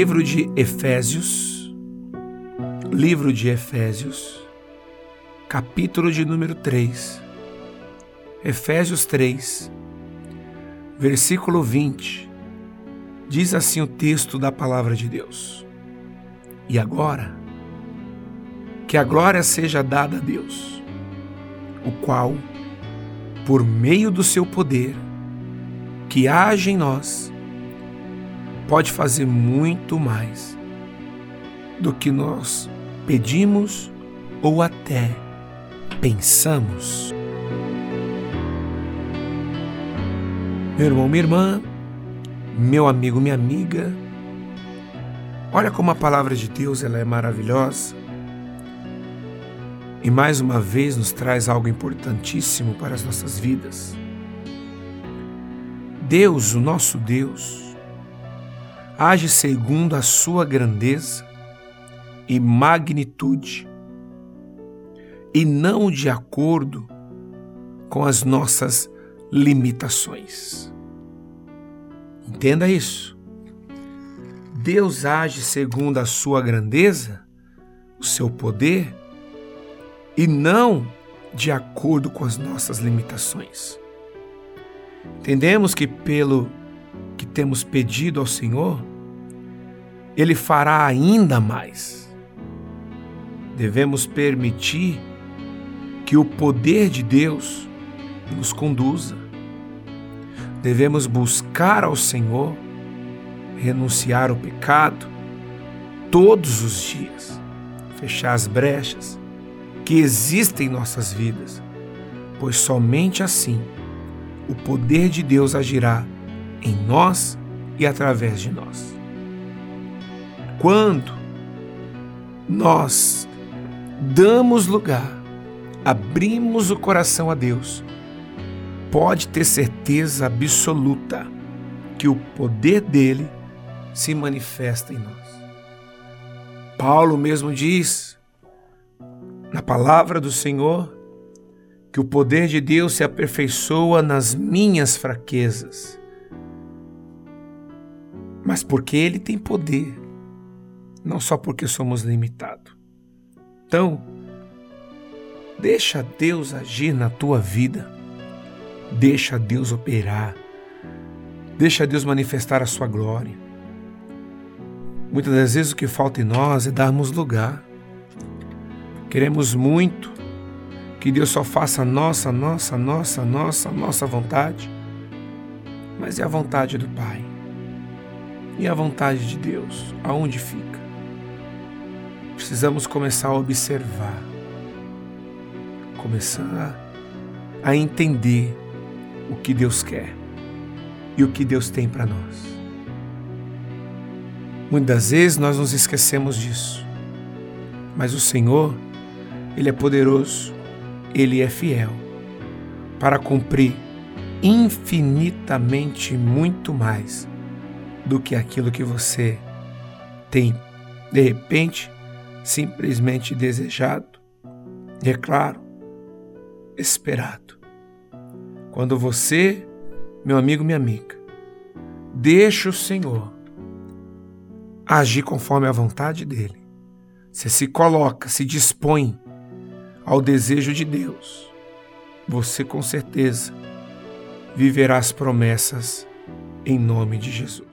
Livro de Efésios, livro de Efésios, capítulo de número 3, Efésios 3, versículo 20, diz assim o texto da palavra de Deus. E agora, que a glória seja dada a Deus, o qual, por meio do seu poder, que age em nós, pode fazer muito mais do que nós pedimos ou até pensamos. Meu irmão, minha irmã, meu amigo, minha amiga, olha como a palavra de Deus ela é maravilhosa e mais uma vez nos traz algo importantíssimo para as nossas vidas. Deus, o nosso Deus, age segundo a sua grandeza e magnitude, e não de acordo com as nossas limitações. Entenda isso. Deus age segundo a sua grandeza, o seu poder, e não de acordo com as nossas limitações. Entendemos que pelo que temos pedido ao Senhor, Ele fará ainda mais. Devemos permitir que o poder de Deus nos conduza. Devemos buscar ao Senhor, renunciar ao pecado todos os dias, fechar as brechas que existem em nossas vidas, pois somente assim o poder de Deus agirá em nós e através de nós. Quando nós damos lugar, abrimos o coração a Deus, pode ter certeza absoluta que o poder dele se manifesta em nós. Paulo mesmo diz na palavra do Senhor que o poder de Deus se aperfeiçoa nas minhas fraquezas. Mas porque Ele tem poder, não só porque somos limitados. Então, deixa Deus agir na tua vida, deixa Deus operar, deixa Deus manifestar a sua glória. Muitas das vezes o que falta em nós é darmos lugar. Queremos muito, que Deus só faça nossa, nossa, nossa, nossa, nossa vontade, mas é a vontade do Pai. E a vontade de Deus, aonde fica? Precisamos começar a observar, começar a entender o que Deus quer e o que Deus tem para nós. Muitas vezes nós nos esquecemos disso, mas o Senhor, Ele é poderoso ele é fiel para cumprir infinitamente muito mais do que aquilo que você tem, de repente, simplesmente desejado e, é claro, esperado. Quando você, meu amigo, minha amiga, deixa o Senhor agir conforme a vontade dele, você se coloca, se dispõe ao desejo de Deus, você com certeza viverá as promessas em nome de Jesus.